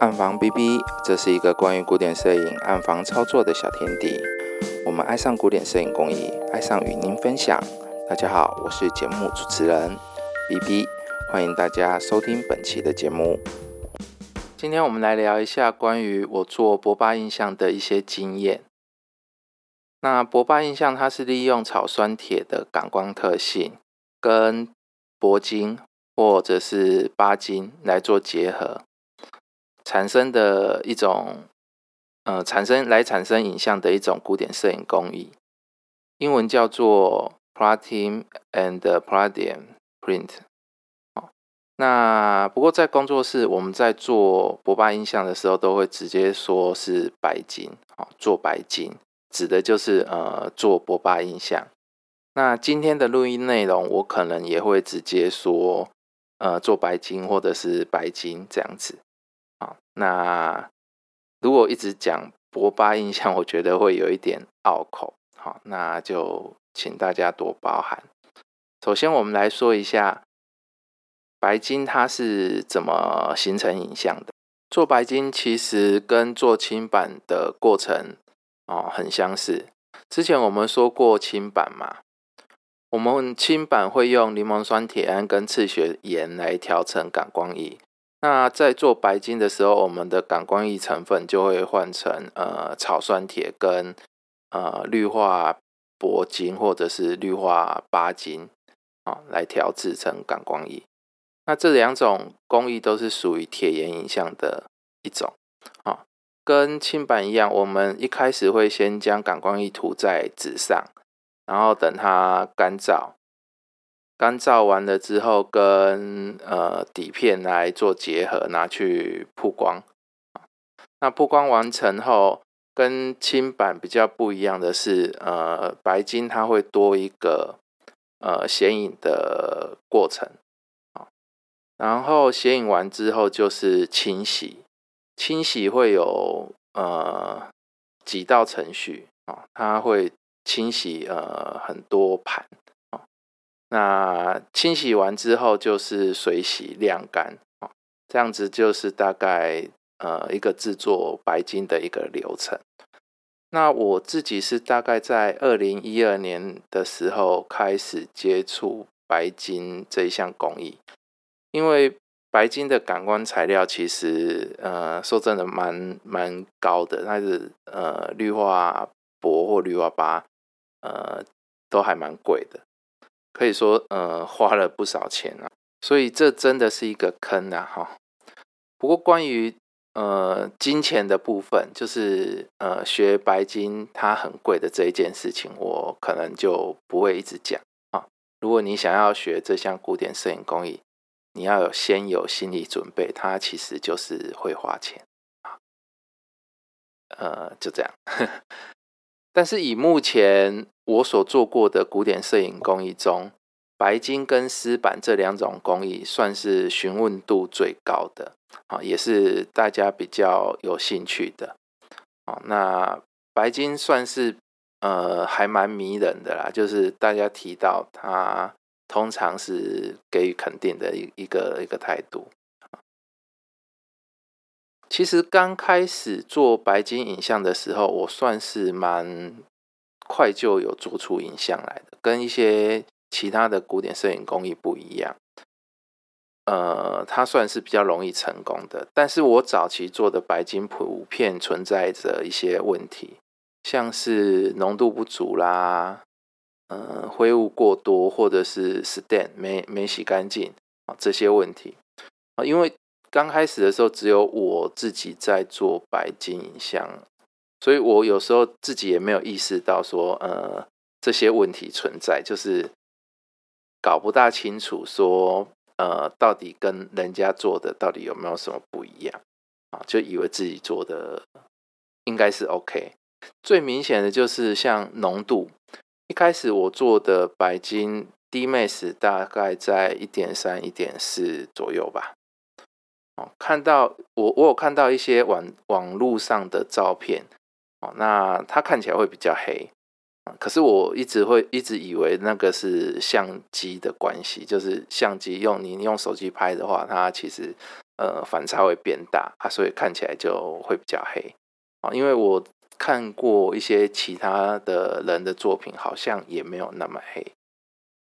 暗房 B B，这是一个关于古典摄影暗房操作的小天地。我们爱上古典摄影工艺，爱上与您分享。大家好，我是节目主持人 B B，欢迎大家收听本期的节目。今天我们来聊一下关于我做博巴印象的一些经验。那博巴印象它是利用草酸铁的感光特性，跟铂金或者是钯金来做结合。产生的一种，呃，产生来产生影像的一种古典摄影工艺，英文叫做 Platinum and Palladium Print。那不过在工作室，我们在做博巴印象的时候，都会直接说是白金，哦，做白金，指的就是呃做博巴印象。那今天的录音内容，我可能也会直接说，呃，做白金或者是白金这样子。那如果一直讲博巴印象，我觉得会有一点拗口，好，那就请大家多包涵。首先，我们来说一下白金它是怎么形成影像的。做白金其实跟做青板的过程哦很相似。之前我们说过青板嘛，我们青板会用柠檬酸铁胺跟赤血盐来调成感光液。那在做白金的时候，我们的感光液成分就会换成呃草酸铁跟呃氯化铂金或者是氯化钯金啊来调制成感光液。那这两种工艺都是属于铁盐影像的一种啊，跟青版一样，我们一开始会先将感光液涂在纸上，然后等它干燥。干燥完了之后，跟呃底片来做结合，拿去曝光。那曝光完成后，跟青板比较不一样的是，呃，白金它会多一个呃显影的过程。然后显影完之后就是清洗，清洗会有呃几道程序啊，它会清洗呃很多盘。那清洗完之后就是水洗晾干啊，这样子就是大概呃一个制作白金的一个流程。那我自己是大概在二零一二年的时候开始接触白金这一项工艺，因为白金的感光材料其实呃说真的蛮蛮高的，它是呃氯化铂或氯化钯呃都还蛮贵的。可以说，呃，花了不少钱啊，所以这真的是一个坑啊，哈。不过关于呃金钱的部分，就是呃学白金它很贵的这一件事情，我可能就不会一直讲啊。如果你想要学这项古典摄影工艺，你要有先有心理准备，它其实就是会花钱啊。呃，就这样。但是以目前我所做过的古典摄影工艺中，白金跟丝板这两种工艺算是询问度最高的啊，也是大家比较有兴趣的啊。那白金算是呃还蛮迷人的啦，就是大家提到它，通常是给予肯定的一一个一个态度。其实刚开始做白金影像的时候，我算是蛮快就有做出影像来的，跟一些其他的古典摄影工艺不一样。呃，它算是比较容易成功的。但是我早期做的白金普遍存在着一些问题，像是浓度不足啦，呃，灰雾过多，或者是 stain 没没洗干净啊这些问题啊，因为。刚开始的时候，只有我自己在做白金影像，所以我有时候自己也没有意识到说，呃，这些问题存在，就是搞不大清楚说，呃，到底跟人家做的到底有没有什么不一样啊？就以为自己做的应该是 OK。最明显的就是像浓度，一开始我做的白金 D max 大概在一点三、一点四左右吧。哦，看到我我有看到一些网网络上的照片，哦，那它看起来会比较黑，可是我一直会一直以为那个是相机的关系，就是相机用你用手机拍的话，它其实呃反差会变大啊，所以看起来就会比较黑啊。因为我看过一些其他的人的作品，好像也没有那么黑。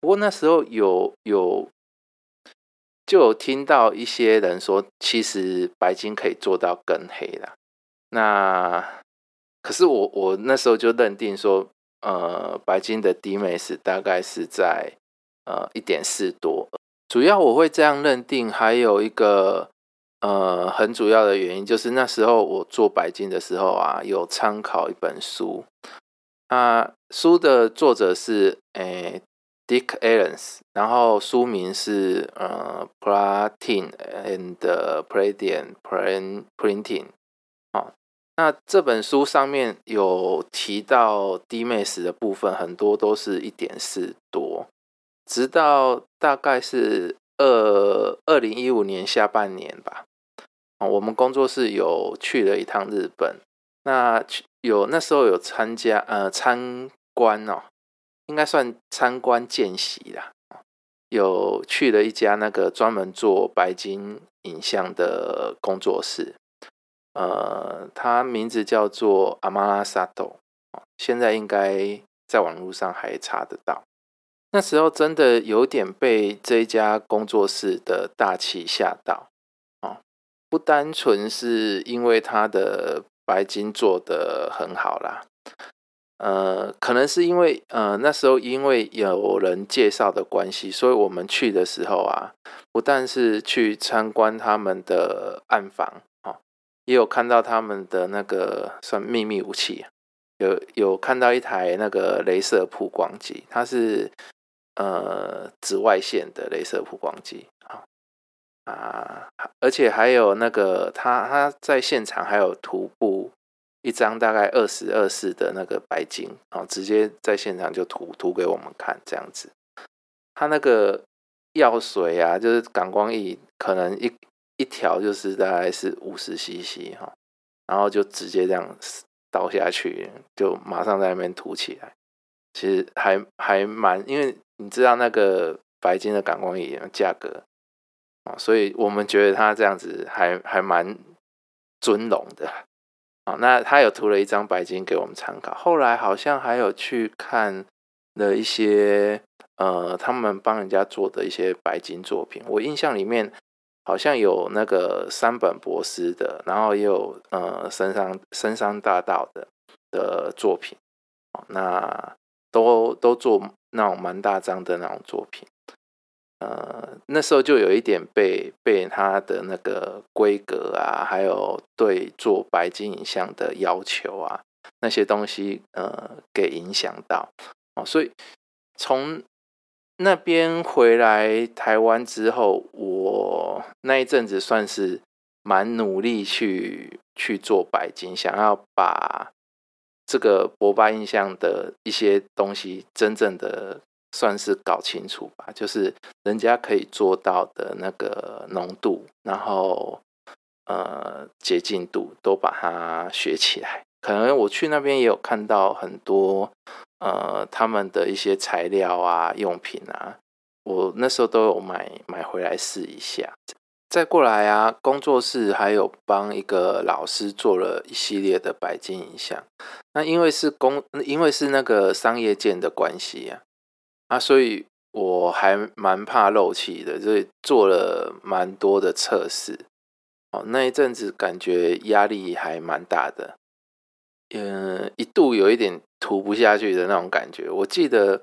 不过那时候有有就有听到一些人说，其实白金可以做到更黑啦。那可是我我那时候就认定说，呃，白金的 D max 大概是在呃一点四多。主要我会这样认定，还有一个呃很主要的原因，就是那时候我做白金的时候啊，有参考一本书，啊，书的作者是诶 Dick Allens，然后书名是呃 Platin and Palladium Printing，啊，那这本书上面有提到 D max 的部分，很多都是一点四多。直到大概是二二零一五年下半年吧，啊，我们工作室有去了一趟日本，那有那时候有参加呃参观哦，应该算参观见习啦，有去了一家那个专门做白金影像的工作室，呃，它名字叫做阿玛拉萨斗，现在应该在网络上还查得到。那时候真的有点被这一家工作室的大气吓到啊！不单纯是因为他的白金做的很好啦，呃，可能是因为呃那时候因为有人介绍的关系，所以我们去的时候啊，不但是去参观他们的暗房啊，也有看到他们的那个算秘密武器，有有看到一台那个镭射曝光机，它是。呃，紫外线的镭射曝光机啊啊，而且还有那个他他在现场还有徒步一张大概二十二四的那个白金啊，直接在现场就涂涂给我们看这样子。他那个药水啊，就是感光仪，可能一一条就是大概是五十 CC 哈，然后就直接这样倒下去，就马上在那边涂起来。其实还还蛮，因为你知道那个白金的感光仪价格啊，所以我们觉得它这样子还还蛮尊荣的啊。那他有涂了一张白金给我们参考，后来好像还有去看了一些呃，他们帮人家做的一些白金作品。我印象里面好像有那个山本博司的，然后也有呃深山深山大道的的作品哦那。都都做那种蛮大张的那种作品，呃，那时候就有一点被被他的那个规格啊，还有对做白金影像的要求啊，那些东西呃给影响到哦，所以从那边回来台湾之后，我那一阵子算是蛮努力去去做白金，想要把。这个博巴印象的一些东西，真正的算是搞清楚吧，就是人家可以做到的那个浓度，然后呃洁净度都把它学起来。可能我去那边也有看到很多呃他们的一些材料啊、用品啊，我那时候都有买买回来试一下。再过来啊，工作室还有帮一个老师做了一系列的白金影像。那因为是工，因为是那个商业件的关系啊，啊，所以我还蛮怕漏气的，所以做了蛮多的测试。哦，那一阵子感觉压力还蛮大的，嗯，一度有一点涂不下去的那种感觉。我记得，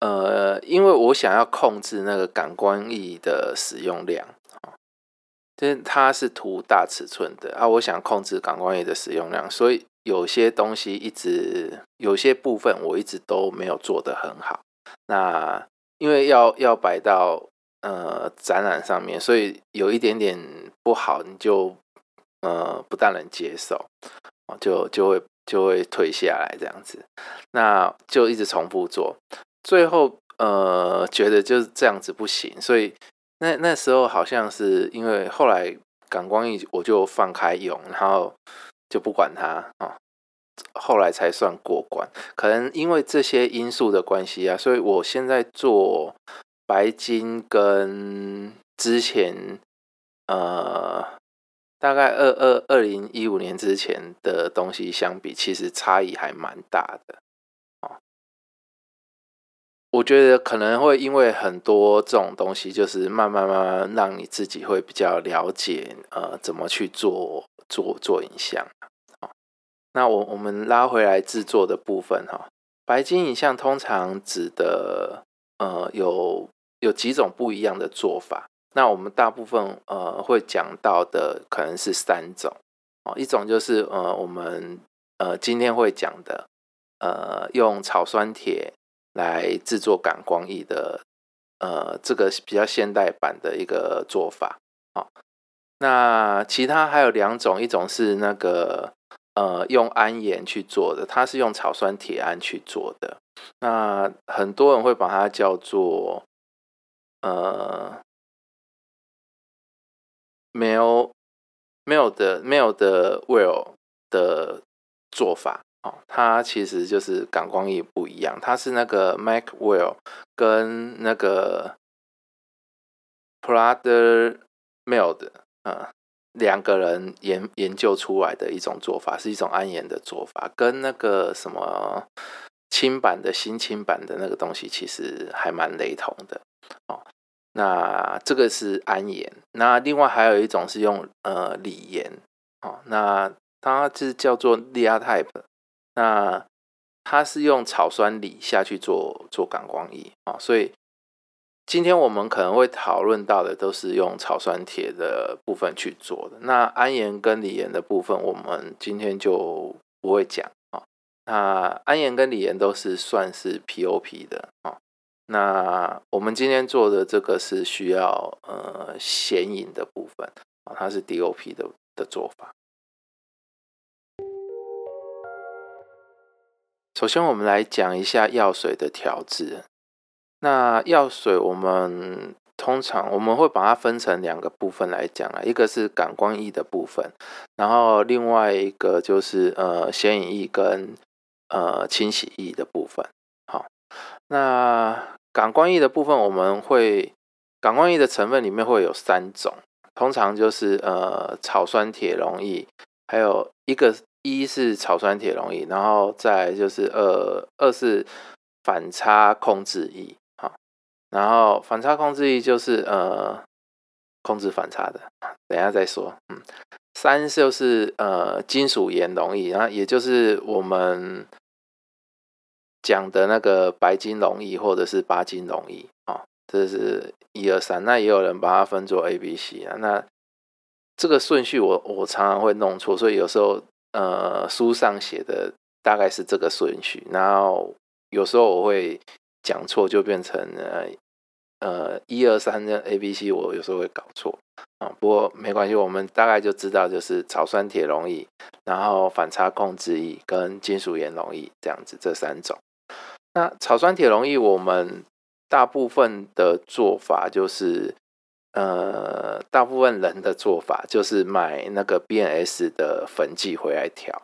呃，因为我想要控制那个感光液的使用量。就是它是涂大尺寸的啊，我想控制感光液的使用量，所以有些东西一直有些部分我一直都没有做得很好。那因为要要摆到呃展览上面，所以有一点点不好，你就呃不大能接受，就就会就会退下来这样子。那就一直重复做，最后呃觉得就是这样子不行，所以。那那时候好像是因为后来感光一我就放开用，然后就不管它啊，后来才算过关。可能因为这些因素的关系啊，所以我现在做白金跟之前呃，大概二二二零一五年之前的东西相比，其实差异还蛮大的。我觉得可能会因为很多这种东西，就是慢慢慢慢让你自己会比较了解，呃，怎么去做做做影像。那我我们拉回来制作的部分哈，白金影像通常指的呃有有几种不一样的做法。那我们大部分呃会讲到的可能是三种哦，一种就是呃我们呃今天会讲的呃用草酸铁。来制作感光仪的，呃，这个比较现代版的一个做法。好，那其他还有两种，一种是那个呃用氨盐去做的，它是用草酸铁胺去做的。那很多人会把它叫做呃没有没有的没有的 well 的做法。哦，它其实就是感光液不一样，它是那个 Macwell 跟那个 Prader Mild 啊两个人研研究出来的一种做法，是一种安盐的做法，跟那个什么轻版的新轻版的那个东西其实还蛮雷同的。哦，那这个是安盐，那另外还有一种是用呃锂盐，哦，那它是叫做 Lia Type。那它是用草酸锂下去做做感光仪啊，所以今天我们可能会讨论到的都是用草酸铁的部分去做的。那安盐跟锂盐的部分，我们今天就不会讲啊。那安盐跟锂盐都是算是 POP 的啊。那我们今天做的这个是需要呃显影的部分啊，它是 DOP 的的做法。首先，我们来讲一下药水的调制。那药水，我们通常我们会把它分成两个部分来讲啊，一个是感光液的部分，然后另外一个就是呃显影液跟呃清洗液的部分。好，那感光液的部分，我们会感光液的成分里面会有三种，通常就是呃草酸铁溶液，还有一个。一是草酸铁溶液，然后再就是二二是反差控制液，然后反差控制液就是呃控制反差的，等下再说，嗯，三就是呃金属盐溶液，然后也就是我们讲的那个白金溶液或者是八金溶液，啊，这是一二三，那也有人把它分作 A、B、C 啊，那这个顺序我我常常会弄错，所以有时候。呃，书上写的大概是这个顺序，然后有时候我会讲错，就变成呃呃一二三的 A B C，我有时候会搞错啊。不过没关系，我们大概就知道就是草酸铁溶液，然后反差控制液跟金属盐溶液这样子这三种。那草酸铁溶液，我们大部分的做法就是。呃，大部分人的做法就是买那个 BNS 的粉剂回来调。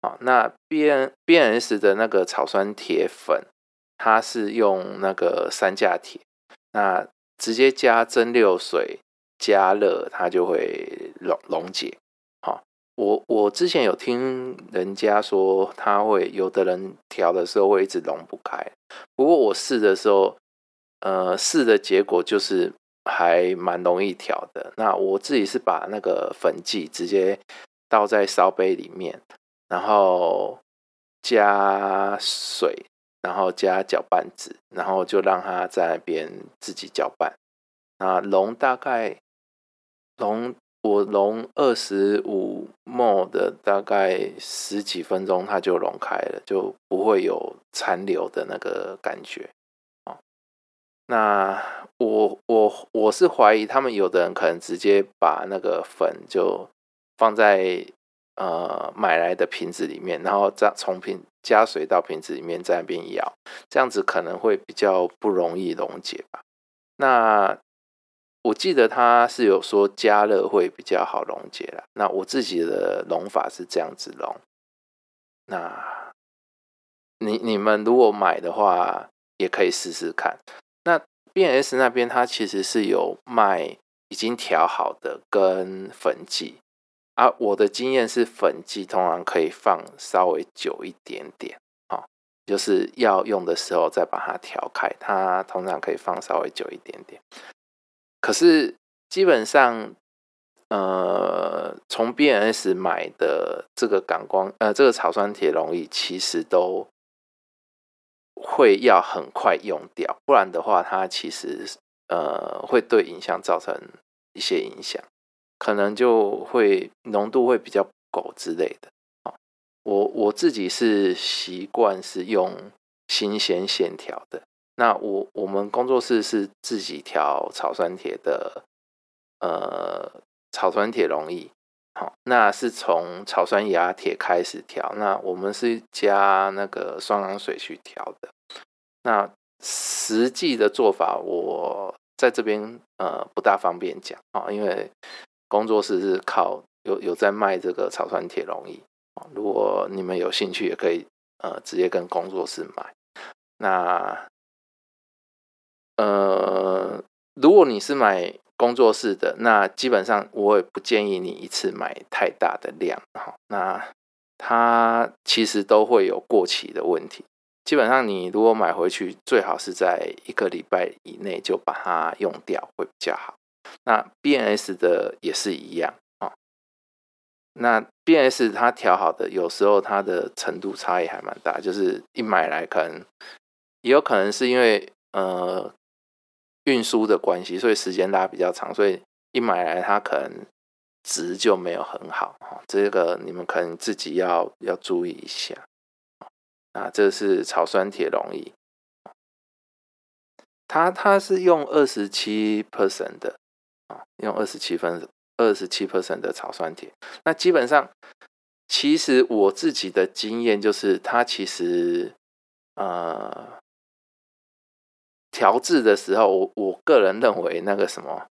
啊，那 B N B N S 的那个草酸铁粉，它是用那个三价铁，那直接加蒸馏水加热，它就会溶溶解。好，我我之前有听人家说，它会有的人调的时候会一直溶不开，不过我试的时候，呃，试的结果就是。还蛮容易调的。那我自己是把那个粉剂直接倒在烧杯里面，然后加水，然后加搅拌纸，然后就让它在那边自己搅拌。那溶大概溶我溶二十五沫的，大概十几分钟它就溶开了，就不会有残留的那个感觉。哦那我我我是怀疑他们有的人可能直接把那个粉就放在呃买来的瓶子里面，然后再从瓶加水到瓶子里面在那边舀，这样子可能会比较不容易溶解吧。那我记得他是有说加热会比较好溶解啦。那我自己的溶法是这样子溶。那你你们如果买的话，也可以试试看。那 B S 那边它其实是有卖已经调好的跟粉剂。啊，我的经验是粉剂通常可以放稍微久一点点，啊，就是要用的时候再把它调开，它通常可以放稍微久一点点。可是基本上，呃，从 BNS 买的这个感光，呃，这个草酸铁溶液其实都会要很快用掉，不然的话，它其实呃会对影像造成一些影响。可能就会浓度会比较够之类的啊。我我自己是习惯是用新鲜线条的。那我我们工作室是自己调草酸铁的，呃，草酸铁溶液。好，那是从草酸亚铁开始调。那我们是加那个双氧水去调的。那实际的做法，我在这边呃不大方便讲啊，因为。工作室是靠有有在卖这个草酸铁溶液如果你们有兴趣，也可以呃直接跟工作室买。那呃，如果你是买工作室的，那基本上我也不建议你一次买太大的量哈。那它其实都会有过期的问题。基本上你如果买回去，最好是在一个礼拜以内就把它用掉，会比较好。那 BNS 的也是一样啊。那 BNS 它调好的，有时候它的程度差异还蛮大，就是一买来可能也有可能是因为呃运输的关系，所以时间拉比较长，所以一买来它可能值就没有很好啊。这个你们可能自己要要注意一下啊。这是草酸铁溶液，它它是用二十七 percent 的。用二十七分二十七 percent 的草酸铁，那基本上，其实我自己的经验就是，它其实呃调制的时候，我我个人认为那个什么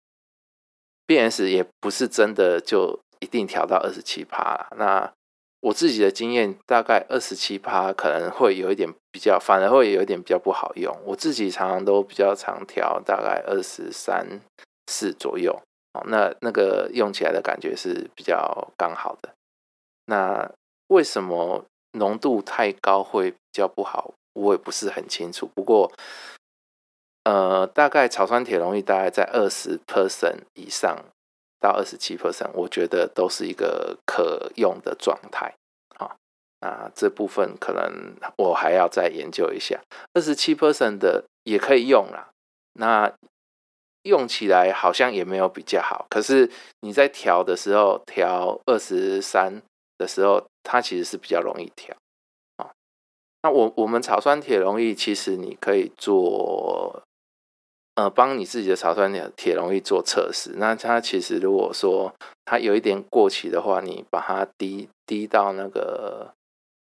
变 s 也不是真的就一定调到二十七帕那我自己的经验，大概二十七帕可能会有一点比较，反而会有一点比较不好用。我自己常常都比较常调大概二十三。四左右，哦，那那个用起来的感觉是比较刚好的。那为什么浓度太高会比较不好？我也不是很清楚。不过，呃，大概草酸铁溶液大概在二十 percent 以上到二十七 percent，我觉得都是一个可用的状态。啊，那这部分可能我还要再研究一下。二十七 percent 的也可以用啦。那用起来好像也没有比较好，可是你在调的时候，调二十三的时候，它其实是比较容易调啊。那我我们草酸铁溶液，其实你可以做，呃，帮你自己的草酸铁铁溶液做测试。那它其实如果说它有一点过期的话，你把它滴滴到那个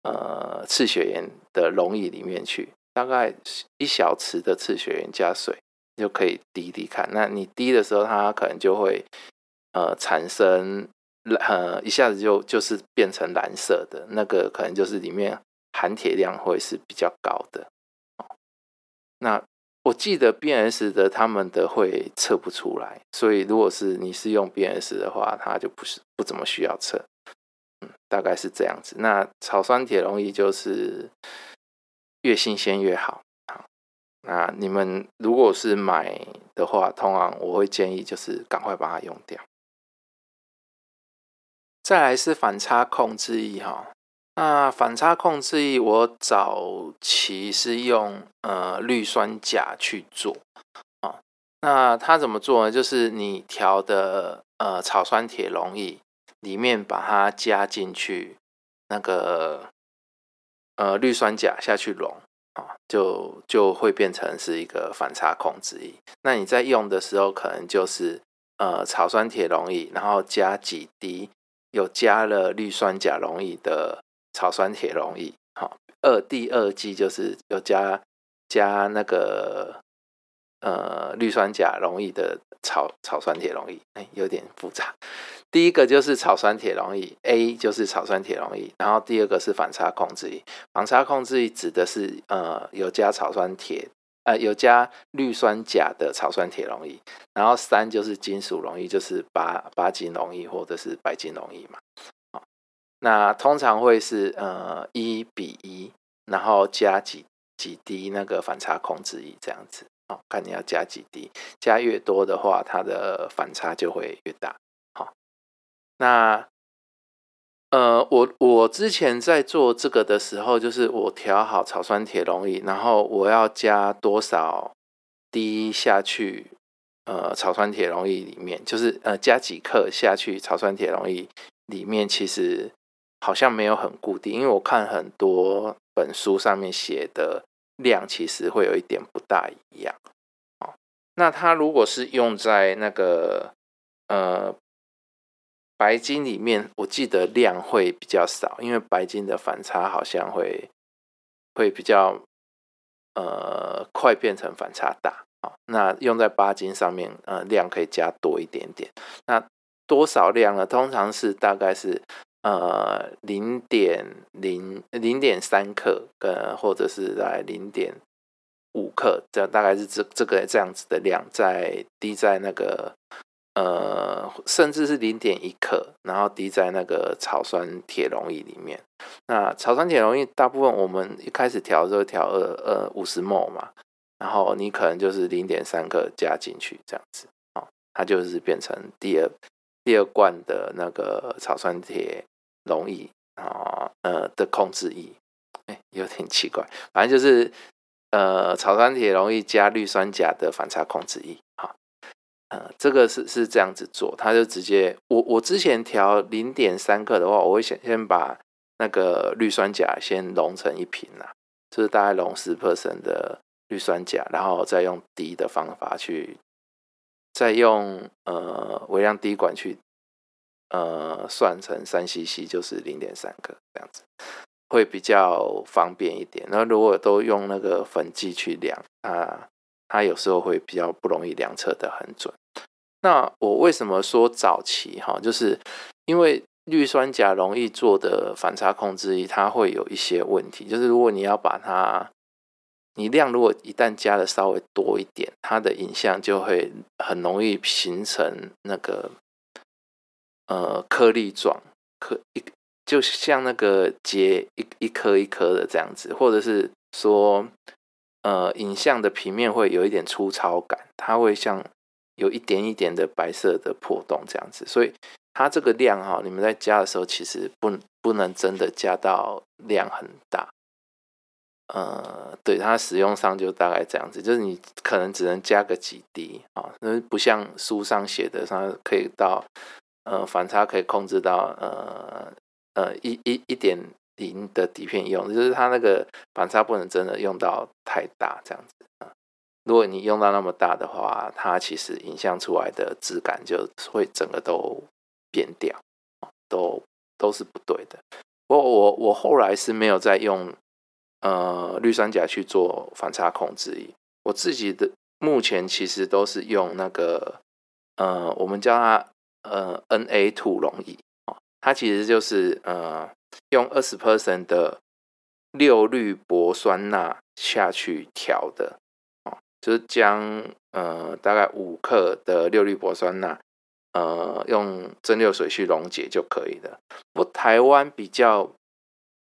呃赤血盐的溶液里面去，大概一小匙的赤血盐加水。就可以滴滴看，那你滴的时候，它可能就会呃产生呃一下子就就是变成蓝色的，那个可能就是里面含铁量会是比较高的。那我记得 BNS 的他们的会测不出来，所以如果是你是用 BNS 的话，它就不是不怎么需要测，嗯，大概是这样子。那草酸铁溶液就是越新鲜越好。那你们如果是买的话，通常我会建议就是赶快把它用掉。再来是反差控制液哈，那反差控制液我早期是用呃氯酸钾去做啊。那它怎么做呢？就是你调的呃草酸铁溶液里面把它加进去，那个呃氯酸钾下去溶。就就会变成是一个反差控制液。那你在用的时候，可能就是呃草酸铁溶液，然后加几滴有加了氯酸钾溶液的草酸铁溶液。好，二第二剂就是有加加那个呃氯酸钾溶液的草草酸铁溶液。哎，有点复杂。第一个就是草酸铁溶液，A 就是草酸铁溶液，然后第二个是反差控制液。反差控制液指的是呃有加草酸铁呃，有加氯酸钾的草酸铁溶液，然后三就是金属溶液，就是八八金溶液或者是白金溶液嘛。那通常会是呃一比一，然后加几几滴那个反差控制液这样子。哦，看你要加几滴，加越多的话，它的反差就会越大。好，那。呃，我我之前在做这个的时候，就是我调好草酸铁溶液，然后我要加多少滴下去，呃，草酸铁溶液里面，就是呃加几克下去草酸铁溶液里面，其实好像没有很固定，因为我看很多本书上面写的量，其实会有一点不大一样。哦，那它如果是用在那个呃。白金里面，我记得量会比较少，因为白金的反差好像会会比较呃快变成反差大啊。那用在八金上面，呃量可以加多一点点。那多少量呢？通常是大概是呃零点零零点三克，跟或者是在零点五克，这大概是这这个这样子的量，在滴在那个。呃，甚至是零点一克，然后滴在那个草酸铁溶液里面。那草酸铁溶液大部分我们一开始调的时候调二呃五十 m 嘛，然后你可能就是零点三克加进去这样子，哦，它就是变成第二第二罐的那个草酸铁容易啊，呃的控制液，哎，有点奇怪，反正就是呃草酸铁容易加氯酸钾的反差控制液，好。呃，这个是是这样子做，他就直接我我之前调零点三克的话，我会先先把那个氯酸钾先溶成一瓶啦，就是大概溶十 percent 的氯酸钾，然后再用滴的方法去，再用呃微量滴管去呃算成三 cc，就是零点三克这样子，会比较方便一点。那如果都用那个粉剂去量啊。它有时候会比较不容易量测的很准。那我为什么说早期哈？就是因为氯酸钾容易做的反差控制仪，它会有一些问题。就是如果你要把它，你量如果一旦加的稍微多一点，它的影像就会很容易形成那个呃颗粒状，颗一就像那个结一一颗一颗的这样子，或者是说。呃，影像的平面会有一点粗糙感，它会像有一点一点的白色的破洞这样子，所以它这个量哈，你们在加的时候其实不不能真的加到量很大。呃，对它使用上就大概这样子，就是你可能只能加个几滴啊，那不像书上写的，它可以到呃反差可以控制到呃呃一一一点。零的底片用，就是它那个反差不能真的用到太大这样子啊。如果你用到那么大的话，它其实影像出来的质感就会整个都变掉，都都是不对的。我我我后来是没有再用呃氯酸钾去做反差控制，我自己的目前其实都是用那个呃我们叫它呃 Na two 溶液哦，它其实就是呃。用二十 percent 的六氯铂酸钠下去调的，哦，就是将呃大概五克的六氯铂酸钠，呃用蒸馏水去溶解就可以了。不台湾比较，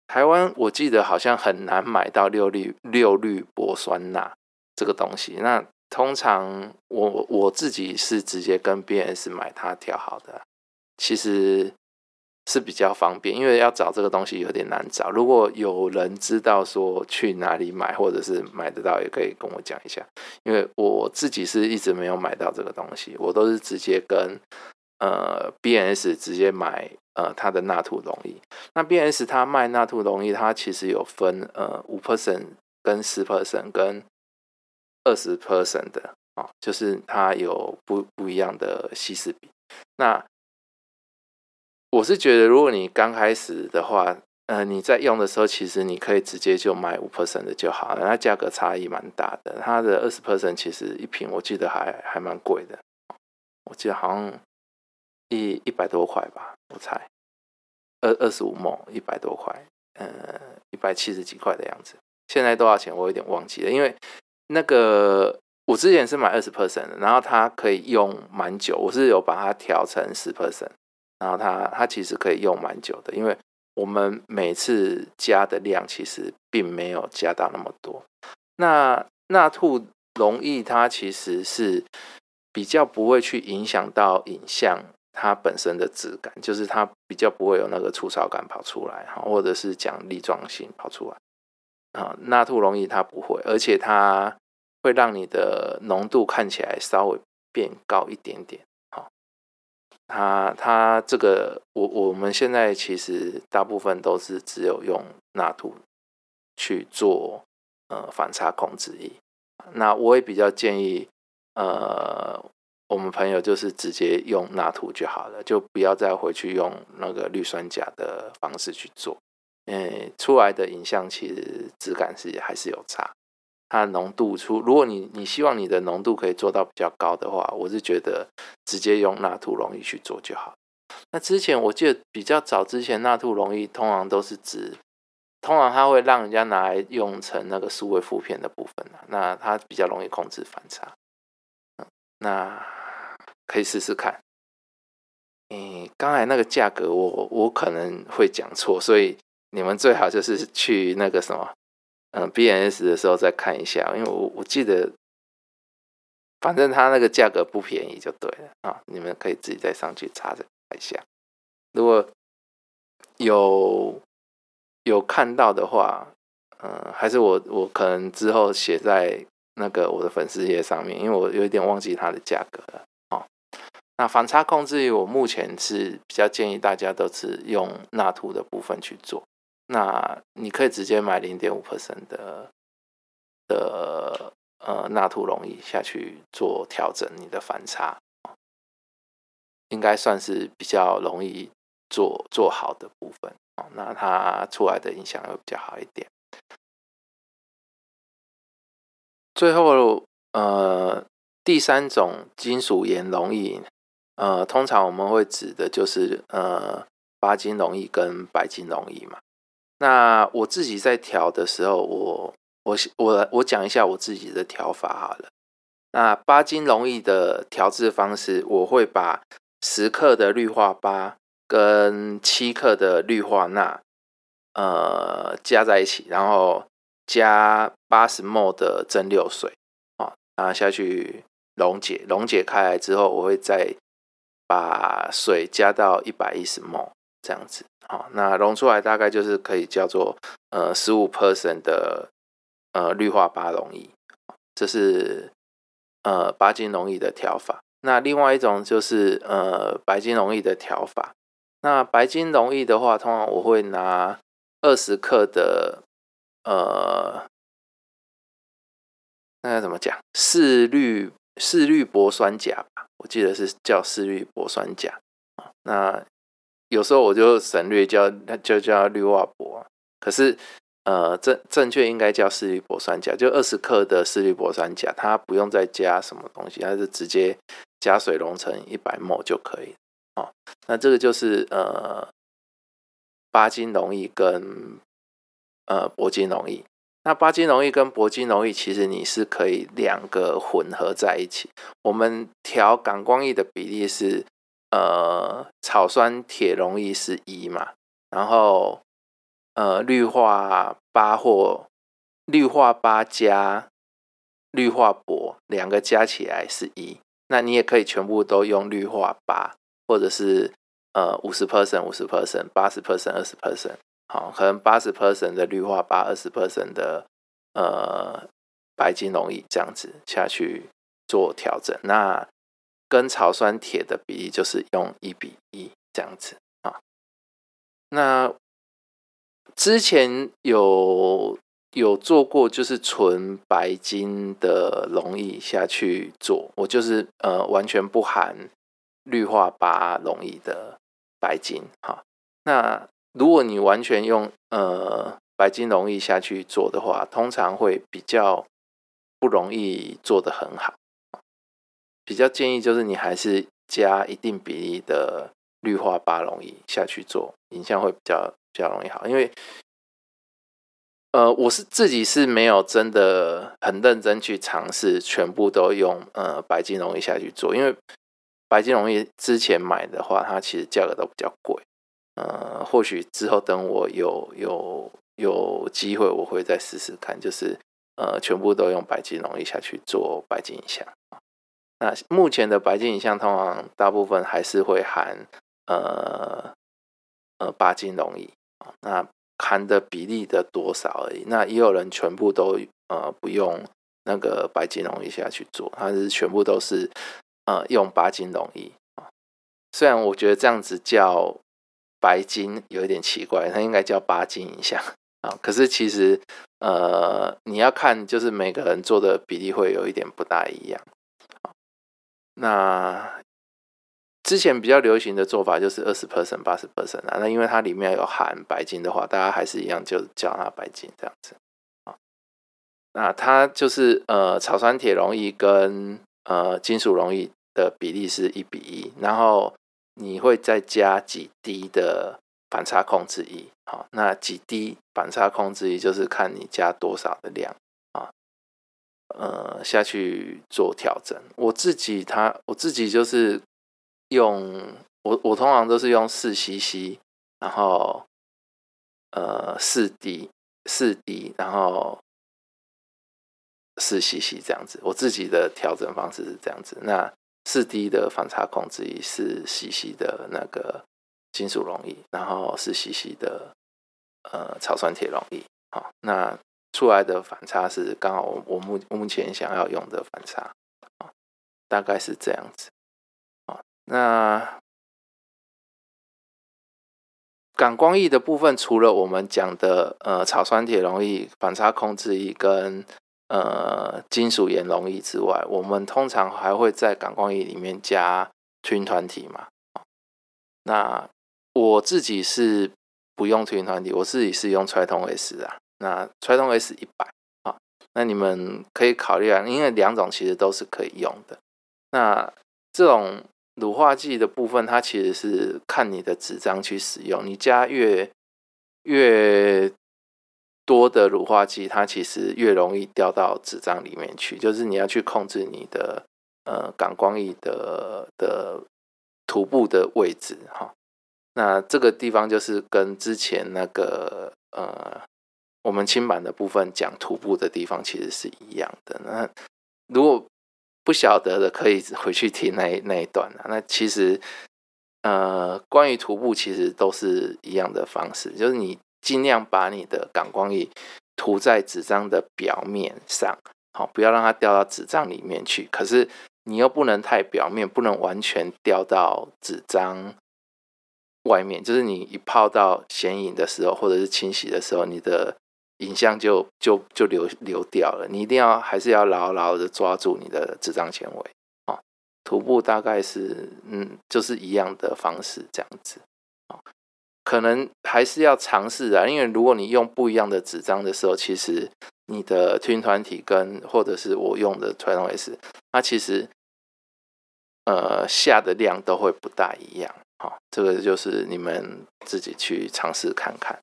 台湾我记得好像很难买到六氯六氯铂酸钠这个东西。那通常我我自己是直接跟 BNS 买它调好的，其实。是比较方便，因为要找这个东西有点难找。如果有人知道说去哪里买，或者是买得到，也可以跟我讲一下。因为我自己是一直没有买到这个东西，我都是直接跟呃 BNS 直接买呃它的纳兔龙翼。那 BNS 它卖纳兔龙翼，它其实有分呃五 percent 跟十 percent 跟二十 percent 的啊，就是它有不不一样的稀释比。那我是觉得，如果你刚开始的话，呃，你在用的时候，其实你可以直接就买五 percent 的就好了，它价格差异蛮大的。它的二十 percent 其实一瓶，我记得还还蛮贵的，我记得好像一一百多块吧，我猜二二十五毛一百多块，呃，一百七十几块的样子。现在多少钱？我有点忘记了，因为那个我之前是买二十 percent 的，然后它可以用蛮久，我是有把它调成十 percent，然后它它其实可以用蛮久的，因为我们每次加的量其实并没有加到那么多。那纳兔容易它其实是比较不会去影响到影像它本身的质感，就是它比较不会有那个粗糙感跑出来，或者是讲粒状性跑出来。啊，纳兔容易它不会，而且它会让你的浓度看起来稍微变高一点点。好，它它这个我我们现在其实大部分都是只有用纳兔去做呃反差控制液。那我也比较建议呃我们朋友就是直接用纳兔就好了，就不要再回去用那个氯酸钾的方式去做。诶，出来的影像其实质感是还是有差，它浓度出，如果你你希望你的浓度可以做到比较高的话，我是觉得直接用纳兔容易去做就好。那之前我记得比较早之前，纳兔容易通常都是指，通常它会让人家拿来用成那个数位负片的部分那它比较容易控制反差，那可以试试看。诶，刚才那个价格我我可能会讲错，所以。你们最好就是去那个什么，嗯，B N S 的时候再看一下，因为我我记得，反正它那个价格不便宜就对了啊。你们可以自己再上去查着一下。如果有有看到的话，嗯，还是我我可能之后写在那个我的粉丝页上面，因为我有一点忘记它的价格了哦。那反差控制，我目前是比较建议大家都是用纳图的部分去做。那你可以直接买零点五 percent 的的呃纳兔容易下去做调整，你的反差应该算是比较容易做做好的部分那它出来的影响会比较好一点。最后呃第三种金属盐容易呃通常我们会指的就是呃八金容易跟白金容易嘛。那我自己在调的时候，我我我我讲一下我自己的调法好了。那八金容易的调制方式，我会把十克的氯化钯跟七克的氯化钠，呃，加在一起，然后加八十 ml 的蒸馏水啊，然后下去溶解，溶解开来之后，我会再把水加到一百一十 ml 这样子。好，那溶出来大概就是可以叫做呃十五 percent 的呃氯化钯溶液，这是呃八金溶液的调法。那另外一种就是呃白金溶液的调法。那白金溶液的话，通常我会拿二十克的呃那要怎么讲？四氯四氯铂酸钾吧，我记得是叫四氯铂酸钾那有时候我就省略叫，就叫氯化铂，可是呃正正确应该叫四氯铂酸钾，就二十克的四氯铂酸钾，它不用再加什么东西，它是直接加水溶成一百摩就可以。哦，那这个就是呃八金溶液跟呃铂金溶液。那八金溶液跟铂金溶液其实你是可以两个混合在一起。我们调感光液的比例是。呃，草酸铁溶液是一嘛，然后呃，氯化八或氯化八加氯化铂两个加起来是一，那你也可以全部都用氯化八，或者是呃五十 percent 五十 percent 八十 percent 二十 percent，好，可能八十 percent 的氯化八，二十 percent 的呃白金溶液这样子下去做调整，那。跟草酸铁的比例就是用一比一这样子啊。那之前有有做过，就是纯白金的溶液下去做，我就是呃完全不含氯化钯溶液的白金哈。那如果你完全用呃白金溶液下去做的话，通常会比较不容易做得很好。比较建议就是你还是加一定比例的氯化钯溶液下去做，影像会比较比较容易好。因为呃，我是自己是没有真的很认真去尝试全部都用呃白金容易下去做，因为白金容易之前买的话，它其实价格都比较贵。呃，或许之后等我有有有机会，我会再试试看，就是呃全部都用白金容易下去做白金影像。那目前的白金影像通常大部分还是会含呃呃八金龙椅，那。含的比例的多少而已，那也有人全部都呃不用那个白金龙椅下去做，它是全部都是呃用八金龙椅。虽然我觉得这样子叫白金有一点奇怪，它应该叫八金影像啊。可是其实呃你要看，就是每个人做的比例会有一点不大一样那。之前比较流行的做法就是二十 percent、八十 percent 啊，那因为它里面有含白金的话，大家还是一样就叫它白金这样子啊。那它就是呃草酸铁溶液跟呃金属溶液的比例是一比一，然后你会再加几滴的反差控制液，好，那几滴反差控制液就是看你加多少的量，呃下去做调整。我自己他我自己就是。用我我通常都是用四 CC，然后呃四滴四滴，然后四 CC 这样子。我自己的调整方式是这样子。那四 D 的反差控制仪，四 CC 的那个金属溶液，然后四 CC 的呃草酸铁溶液。好，那出来的反差是刚好我我目目前想要用的反差啊，大概是这样子。那感光液的部分，除了我们讲的呃草酸铁溶液、反差控制液跟呃金属盐溶液之外，我们通常还会在感光液里面加群团体嘛。那我自己是不用群团体，我自己是用揣通 S 啊。那揣通 S 一百啊，那你们可以考虑啊，因为两种其实都是可以用的。那这种。乳化剂的部分，它其实是看你的纸张去使用。你加越越多的乳化剂，它其实越容易掉到纸张里面去。就是你要去控制你的呃感光仪的的涂布的位置哈。那这个地方就是跟之前那个呃我们轻版的部分讲涂布的地方其实是一样的。那如果不晓得的可以回去听那那一段啊。那其实，呃，关于徒步其实都是一样的方式，就是你尽量把你的感光液涂在纸张的表面上，好，不要让它掉到纸张里面去。可是你又不能太表面，不能完全掉到纸张外面。就是你一泡到显影的时候，或者是清洗的时候，你的。影像就就就流流掉了，你一定要还是要牢牢的抓住你的纸张纤维啊。徒步大概是嗯，就是一样的方式这样子啊，可能还是要尝试啊，因为如果你用不一样的纸张的时候，其实你的吞团体跟或者是我用的传统 S，它其实呃下的量都会不大一样啊。这个就是你们自己去尝试看看。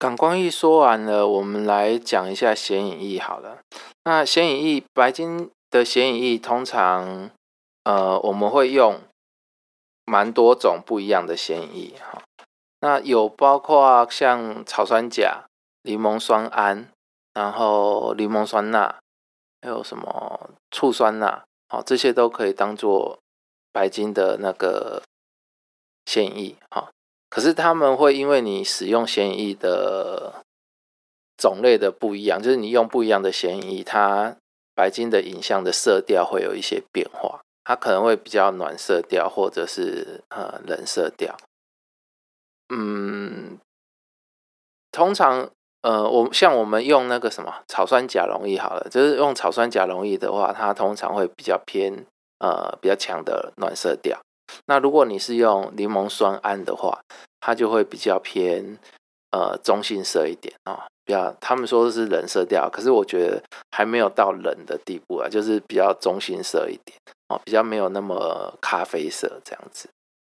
感光液说完了，我们来讲一下显影液好了。那显影液，白金的显影液通常，呃，我们会用蛮多种不一样的显影液哈。那有包括像草酸钾、柠檬酸铵，然后柠檬酸钠，还有什么醋酸钠，好，这些都可以当做白金的那个显影液哈。可是他们会因为你使用显影液的种类的不一样，就是你用不一样的显影液，它白金的影像的色调会有一些变化，它可能会比较暖色调，或者是呃冷色调。嗯，通常呃，我像我们用那个什么草酸钾溶液好了，就是用草酸钾溶液的话，它通常会比较偏呃比较强的暖色调。那如果你是用柠檬酸铵的话，它就会比较偏呃中性色一点啊，比较他们说的是冷色调，可是我觉得还没有到冷的地步啊，就是比较中性色一点啊，比较没有那么咖啡色这样子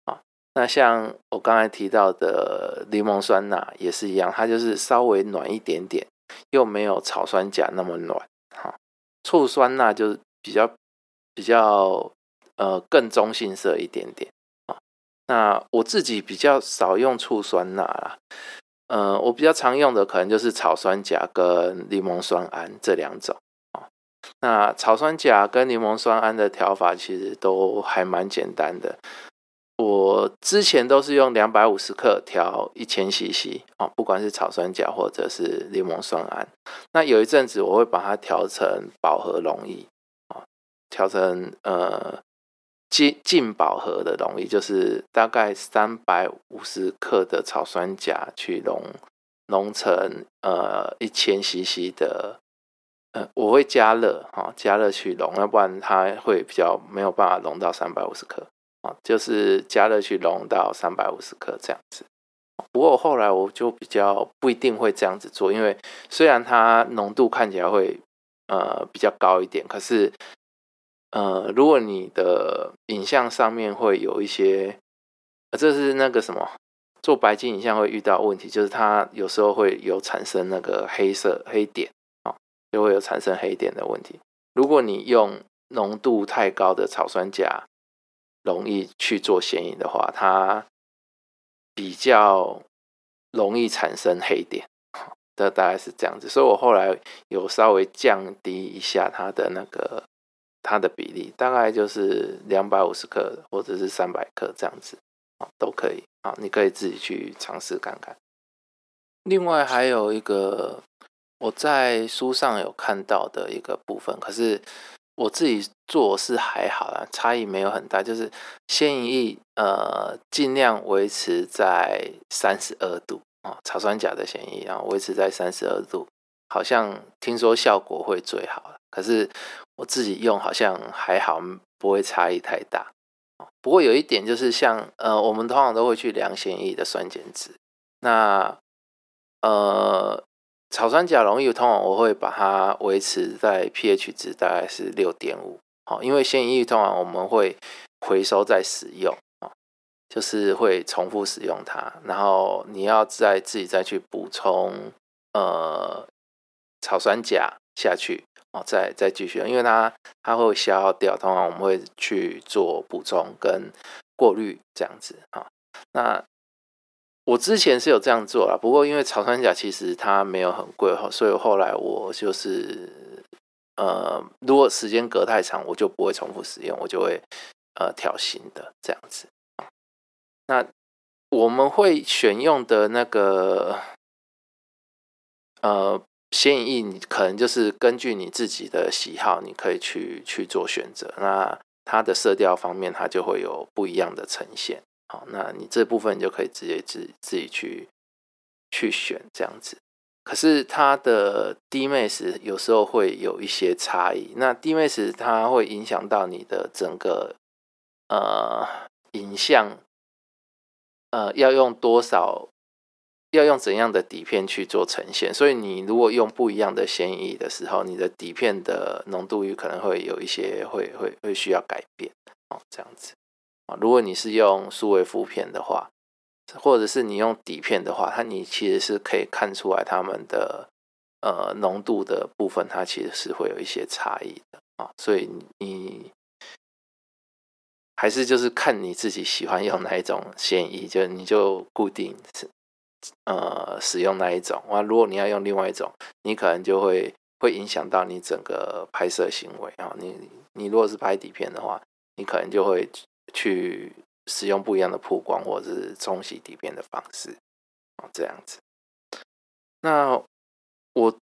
啊。那像我刚才提到的柠檬酸钠也是一样，它就是稍微暖一点点，又没有草酸钾那么暖。哈，醋酸钠就是比较比较呃更中性色一点点。啊，那我自己比较少用醋酸钠啦，呃，我比较常用的可能就是草酸钾跟柠檬酸胺这两种。啊，那草酸钾跟柠檬酸胺的调法其实都还蛮简单的。我之前都是用两百五十克调一千 CC 啊，不管是草酸钾或者是柠檬酸胺。那有一阵子我会把它调成饱和溶液啊，调成呃近近饱和的溶液，就是大概三百五十克的草酸钾去溶溶成呃一千 CC 的，呃我会加热哈，加热去溶，要不然它会比较没有办法溶到三百五十克。啊，就是加热去溶到三百五十克这样子。不过后来我就比较不一定会这样子做，因为虽然它浓度看起来会呃比较高一点，可是呃如果你的影像上面会有一些，这是那个什么做白金影像会遇到问题，就是它有时候会有产生那个黑色黑点啊，就会有产生黑点的问题。如果你用浓度太高的草酸钾。容易去做显影的话，它比较容易产生黑点，这大概是这样子。所以我后来有稍微降低一下它的那个它的比例，大概就是两百五十克或者是三百克这样子，啊，都可以啊，你可以自己去尝试看看。另外还有一个我在书上有看到的一个部分，可是。我自己做是还好啦，差异没有很大，就是鲜银液呃尽量维持在三十二度啊，草酸钾的鲜银液啊维持在三十二度，好像听说效果会最好可是我自己用好像还好，不会差异太大。不过有一点就是像呃我们通常都会去量鲜液的酸碱值，那呃。草酸钾溶液通常我会把它维持在 pH 值大概是六点五，好，因为鲜液通常我们会回收再使用，啊，就是会重复使用它，然后你要再自己再去补充呃草酸钾下去，哦，再再继续，因为它它会消耗掉，通常我们会去做补充跟过滤这样子，啊，那。我之前是有这样做了，不过因为草酸钾其实它没有很贵哈，所以后来我就是呃，如果时间隔太长，我就不会重复使用，我就会呃调新的这样子。那我们会选用的那个呃显影液，可能就是根据你自己的喜好，你可以去去做选择。那它的色调方面，它就会有不一样的呈现。好，那你这部分就可以直接自自己去去选这样子。可是它的低 max 有时候会有一些差异。那低 max 它会影响到你的整个呃影像，呃要用多少，要用怎样的底片去做呈现。所以你如果用不一样的显影的时候，你的底片的浓度域可能会有一些会会会需要改变哦，这样子啊。如果你是用数位负片的话，或者是你用底片的话，它你其实是可以看出来它们的呃浓度的部分，它其实是会有一些差异的啊。所以你还是就是看你自己喜欢用哪一种显影，就你就固定是呃使用那一种。哇，如果你要用另外一种，你可能就会会影响到你整个拍摄行为啊。你你如果是拍底片的话，你可能就会。去使用不一样的曝光或者是冲洗底片的方式，啊，这样子。那我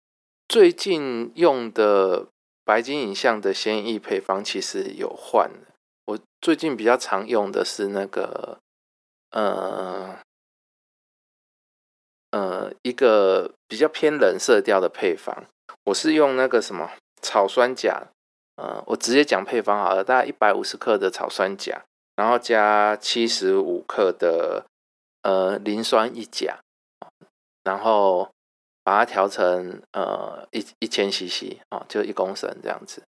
最近用的白金影像的先翼配方其实有换。我最近比较常用的是那个，呃，呃，一个比较偏冷色调的配方。我是用那个什么草酸钾，呃，我直接讲配方好了，大概一百五十克的草酸钾。然后加七十五克的呃磷酸一钾，然后把它调成呃一一千 CC 啊，就一公升这样子。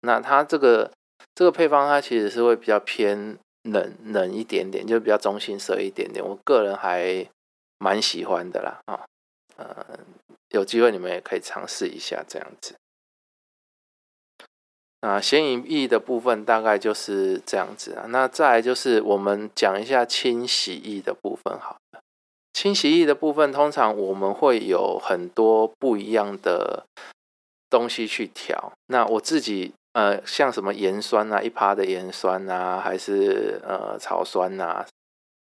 那它这个这个配方它其实是会比较偏冷冷一点点，就比较中性色一点点。我个人还蛮喜欢的啦，啊，呃，有机会你们也可以尝试一下这样子。啊，显影液的部分大概就是这样子啊。那再来就是我们讲一下清洗液的部分好了。清洗液的部分，通常我们会有很多不一样的东西去调。那我自己呃，像什么盐酸啊，一趴的盐酸啊，还是呃草酸啊，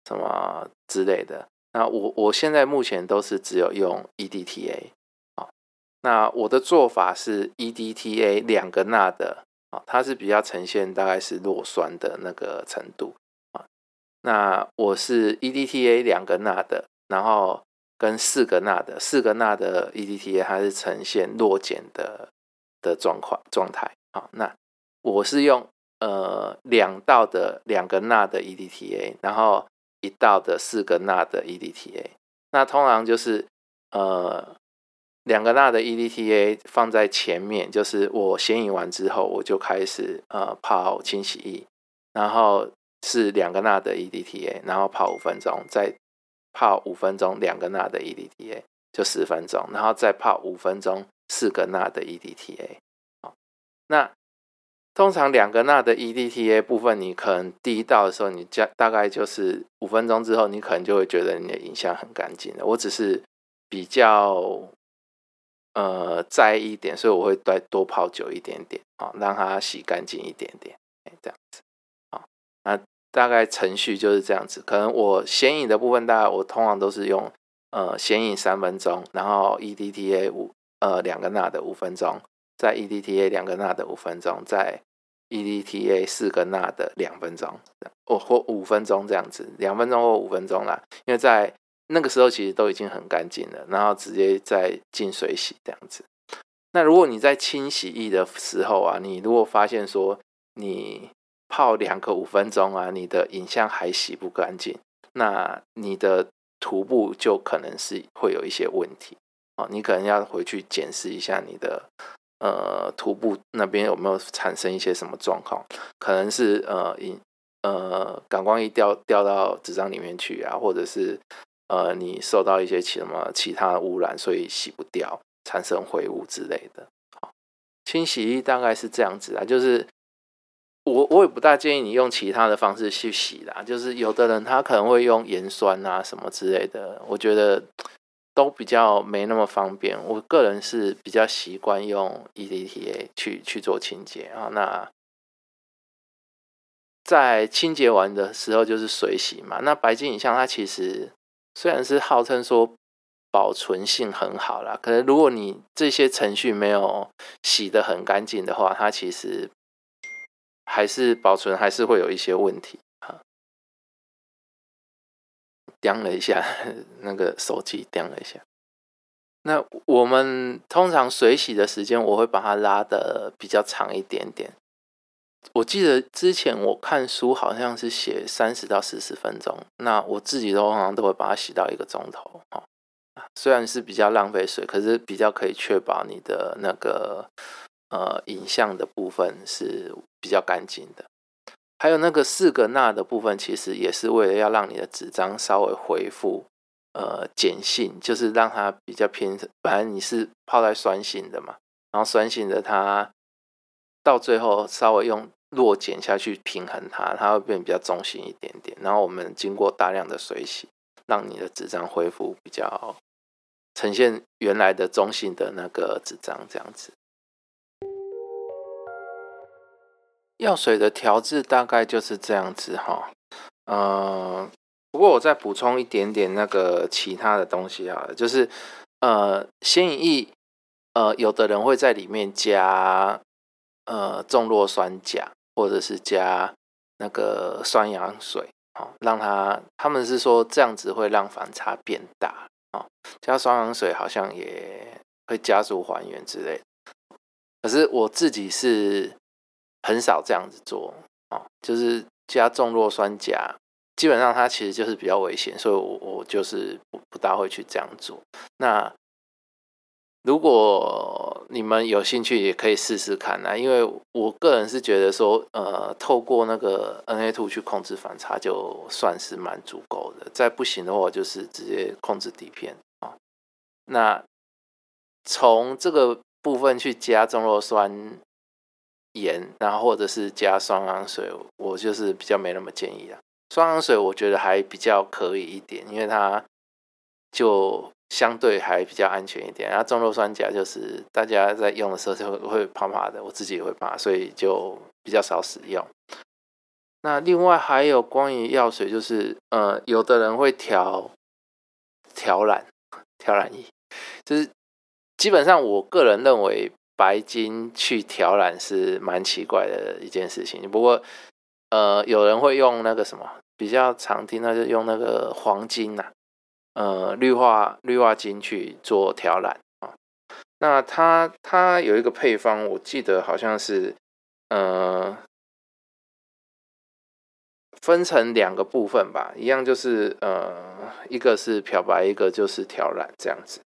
什么之类的。那我我现在目前都是只有用 EDTA 啊。那我的做法是 EDTA 两个钠的啊，它是比较呈现大概是弱酸的那个程度啊。那我是 EDTA 两个钠的，然后跟四个钠的，四个钠的 EDTA 它是呈现弱碱的的状况状态啊。那我是用呃两道的两个钠的 EDTA，然后一道的四个钠的 EDTA。那通常就是呃。两个钠的 EDTA 放在前面，就是我显影完之后，我就开始呃泡清洗液，然后是两个钠的 EDTA，然后泡五分钟，再泡五分钟两个钠的 EDTA 就十分钟，然后再泡五分钟四个钠的 EDTA。好，那通常两个钠的 EDTA 部分，你可能第一道的时候，你加大概就是五分钟之后，你可能就会觉得你的影像很干净了。我只是比较。呃，在意一点，所以我会再多泡久一点点啊，让它洗干净一点点，这样子啊。那大概程序就是这样子。可能我显影的部分，大概我通常都是用呃显影三分钟，然后 EDTA 五呃两个钠的五分钟，在 EDTA 两个钠的五分钟，在 EDTA 四个钠的两分钟，或或五分钟这样子，两分钟或五分钟啦，因为在。那个时候其实都已经很干净了，然后直接再进水洗这样子。那如果你在清洗液的时候啊，你如果发现说你泡两个五分钟啊，你的影像还洗不干净，那你的涂布就可能是会有一些问题啊，你可能要回去检视一下你的呃涂布那边有没有产生一些什么状况，可能是呃影呃感光一掉掉到纸张里面去啊，或者是。呃，你受到一些什么其他污染，所以洗不掉，产生灰污之类的。清洗大概是这样子啊，就是我我也不大建议你用其他的方式去洗啦，就是有的人他可能会用盐酸啊什么之类的，我觉得都比较没那么方便。我个人是比较习惯用 EDTA 去去做清洁啊。那在清洁完的时候就是水洗嘛。那白金影像它其实。虽然是号称说保存性很好啦，可是如果你这些程序没有洗的很干净的话，它其实还是保存还是会有一些问题掂了一下那个手机，掂了一下。那我们通常水洗的时间，我会把它拉的比较长一点点。我记得之前我看书好像是写三十到四十分钟，那我自己都好像都会把它洗到一个钟头哦。虽然是比较浪费水，可是比较可以确保你的那个呃影像的部分是比较干净的。还有那个四个钠的部分，其实也是为了要让你的纸张稍微恢复呃碱性，就是让它比较偏。本来你是泡在酸性的嘛，然后酸性的它。到最后稍微用弱碱下去平衡它，它会变比较中性一点点。然后我们经过大量的水洗，让你的纸张恢复比较呈现原来的中性的那个纸张这样子。药水的调制大概就是这样子哈。呃，不过我再补充一点点那个其他的东西啊，就是呃，显影液，呃，有的人会在里面加。呃，重弱酸钾，或者是加那个酸氧水，哦，让它他们是说这样子会让反差变大，哦，加酸氧水好像也会加速还原之类。可是我自己是很少这样子做，哦，就是加重弱酸钾，基本上它其实就是比较危险，所以我我就是不不大会去这样做。那如果你们有兴趣，也可以试试看啊。因为我个人是觉得说，呃，透过那个 NA Two 去控制反差，就算是蛮足够的。再不行的话，就是直接控制底片啊。那从这个部分去加中弱酸盐，然后或者是加双氧水，我就是比较没那么建议啊。双氧水我觉得还比较可以一点，因为它就相对还比较安全一点。然后中弱酸钾就是大家在用的时候就会怕怕的，我自己也会怕，所以就比较少使用。那另外还有关于药水，就是呃，有的人会调调染调染液，就是基本上我个人认为白金去调染是蛮奇怪的一件事情。不过呃，有人会用那个什么比较常听，到就用那个黄金呐，呃，氯化氯化金去做调染啊。那它它有一个配方，我记得好像是呃。分成两个部分吧，一样就是呃，一个是漂白，一个就是调染这样子。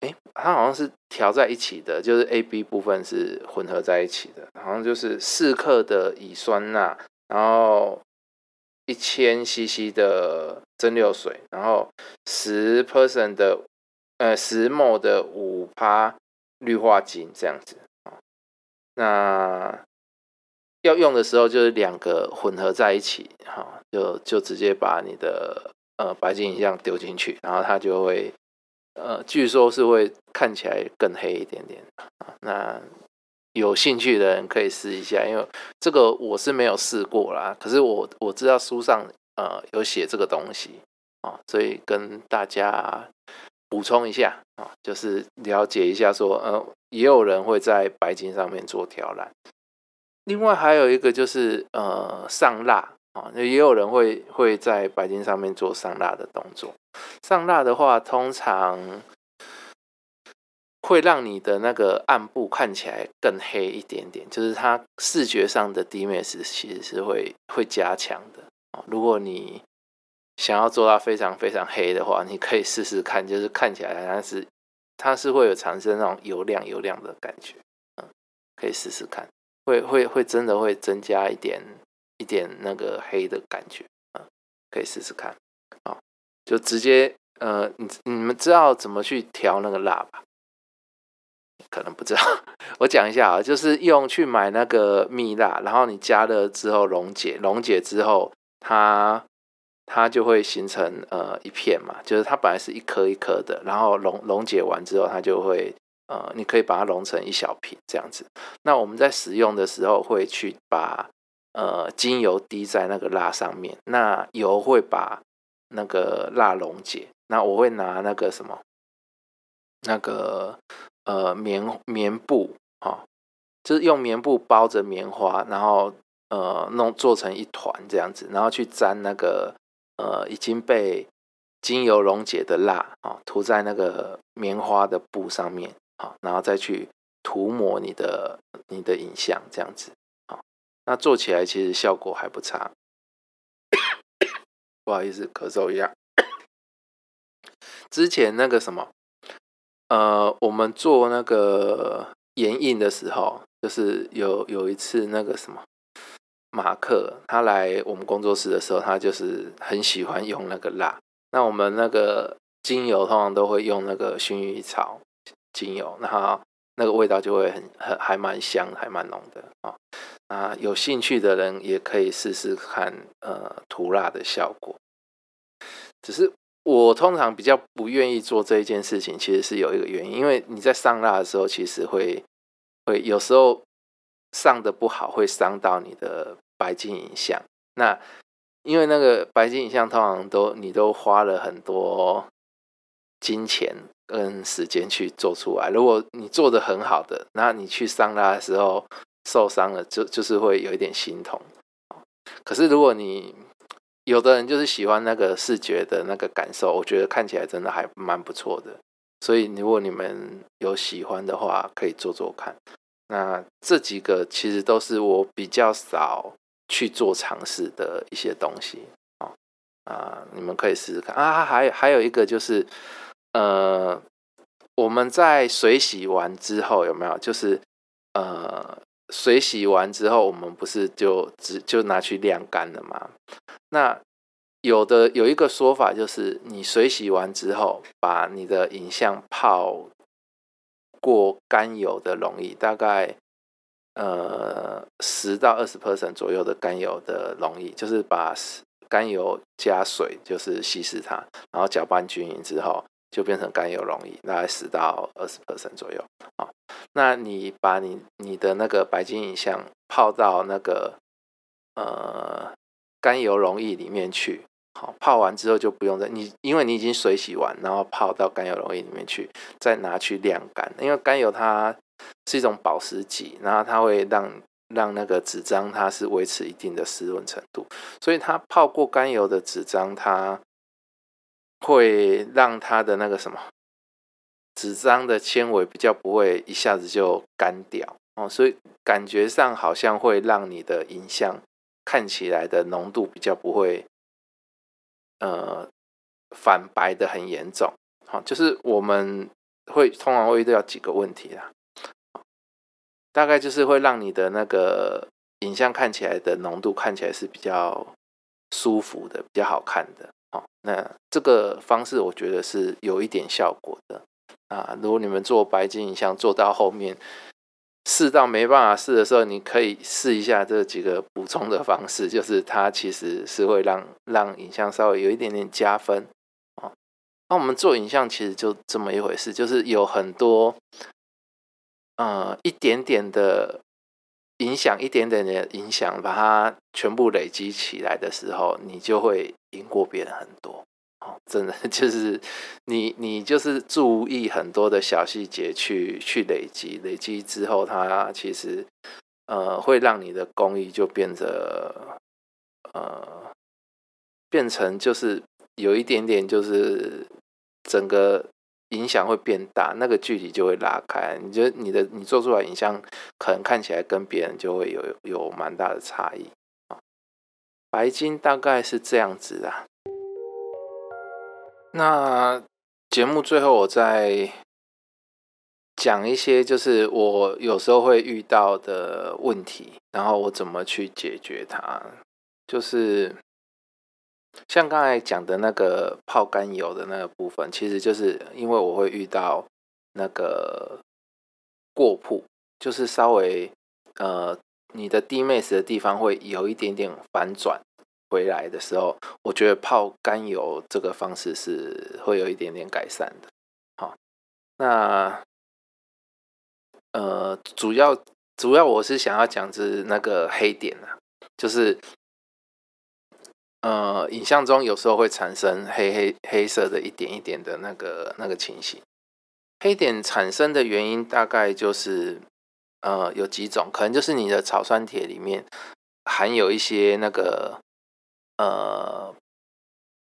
哎，它好像是调在一起的，就是 A、B 部分是混合在一起的，好像就是四克的乙酸钠，然后一千 CC 的蒸馏水，然后十 percent 的呃十 m 的五趴氯化金这样子啊，那。要用的时候就是两个混合在一起，哈，就就直接把你的呃白金影像丢进去，然后它就会呃，据说是会看起来更黑一点点啊。那有兴趣的人可以试一下，因为这个我是没有试过啦，可是我我知道书上呃有写这个东西啊，所以跟大家补充一下啊，就是了解一下说呃，也有人会在白金上面做调染。另外还有一个就是呃上蜡啊，也有人会会在白金上面做上蜡的动作。上蜡的话，通常会让你的那个暗部看起来更黑一点点，就是它视觉上的低面是其实是会会加强的啊。如果你想要做到非常非常黑的话，你可以试试看，就是看起来它是它是会有产生那种油亮油亮的感觉，嗯，可以试试看。会会会真的会增加一点一点那个黑的感觉啊，可以试试看啊，就直接呃，你你们知道怎么去调那个蜡吧？可能不知道，我讲一下啊，就是用去买那个蜜蜡，然后你加热之后溶解，溶解之后它它就会形成呃一片嘛，就是它本来是一颗一颗的，然后溶溶解完之后它就会。呃，你可以把它溶成一小瓶这样子。那我们在使用的时候会去把呃精油滴在那个蜡上面，那油会把那个蜡溶解。那我会拿那个什么，那个呃棉棉布啊，就是用棉布包着棉花，然后呃弄做成一团这样子，然后去沾那个呃已经被精油溶解的蜡啊，涂在那个棉花的布上面。好，然后再去涂抹你的你的影像，这样子，那做起来其实效果还不差。不好意思，咳嗽一下。之前那个什么，呃，我们做那个眼印的时候，就是有有一次那个什么马克他来我们工作室的时候，他就是很喜欢用那个蜡。那我们那个精油通常都会用那个薰衣草。精油，然后那个味道就会很很还蛮香，还蛮浓的啊。啊，有兴趣的人也可以试试看，呃，涂蜡的效果。只是我通常比较不愿意做这一件事情，其实是有一个原因，因为你在上蜡的时候，其实会会有时候上的不好，会伤到你的白金影像。那因为那个白金影像通常都你都花了很多金钱。跟时间去做出来。如果你做的很好的，那你去上蜡的时候受伤了，就就是会有一点心痛。可是如果你有的人就是喜欢那个视觉的那个感受，我觉得看起来真的还蛮不错的。所以如果你们有喜欢的话，可以做做看。那这几个其实都是我比较少去做尝试的一些东西啊啊，你们可以试试看啊。还还有一个就是。呃，我们在水洗完之后有没有？就是呃，水洗完之后，我们不是就只就拿去晾干了吗？那有的有一个说法就是，你水洗完之后，把你的影像泡过甘油的溶液，大概呃十到二十 percent 左右的甘油的溶液，就是把甘油加水，就是稀释它，然后搅拌均匀之后。就变成甘油溶液，大概十到二十 percent 左右。好，那你把你你的那个白金影像泡到那个呃甘油溶液里面去。好，泡完之后就不用再你，因为你已经水洗完，然后泡到甘油溶液里面去，再拿去晾干。因为甘油它是一种保湿剂，然后它会让让那个纸张它是维持一定的湿润程度，所以它泡过甘油的纸张它。会让它的那个什么纸张的纤维比较不会一下子就干掉哦，所以感觉上好像会让你的影像看起来的浓度比较不会呃反白的很严重。好，就是我们会通常会遇到几个问题啦，大概就是会让你的那个影像看起来的浓度看起来是比较舒服的，比较好看的。那这个方式我觉得是有一点效果的啊。如果你们做白金影像做到后面试到没办法试的时候，你可以试一下这几个补充的方式，就是它其实是会让让影像稍微有一点点加分啊。那我们做影像其实就这么一回事，就是有很多呃一点点的。影响一点点的影响，把它全部累积起来的时候，你就会赢过别人很多。哦，真的 就是你，你就是注意很多的小细节去去累积，累积之后，它其实呃会让你的工艺就变得呃变成就是有一点点就是整个。影响会变大，那个距离就会拉开。你觉得你的你做出来影像可能看起来跟别人就会有有蛮大的差异。白金大概是这样子的。那节目最后我再讲一些，就是我有时候会遇到的问题，然后我怎么去解决它，就是。像刚才讲的那个泡甘油的那个部分，其实就是因为我会遇到那个过曝，就是稍微呃你的低 max 的地方会有一点点反转回来的时候，我觉得泡甘油这个方式是会有一点点改善的。好，那呃主要主要我是想要讲是那个黑点啊，就是。呃，影像中有时候会产生黑黑黑色的一点一点的那个那个情形。黑点产生的原因大概就是呃有几种，可能就是你的草酸铁里面含有一些那个呃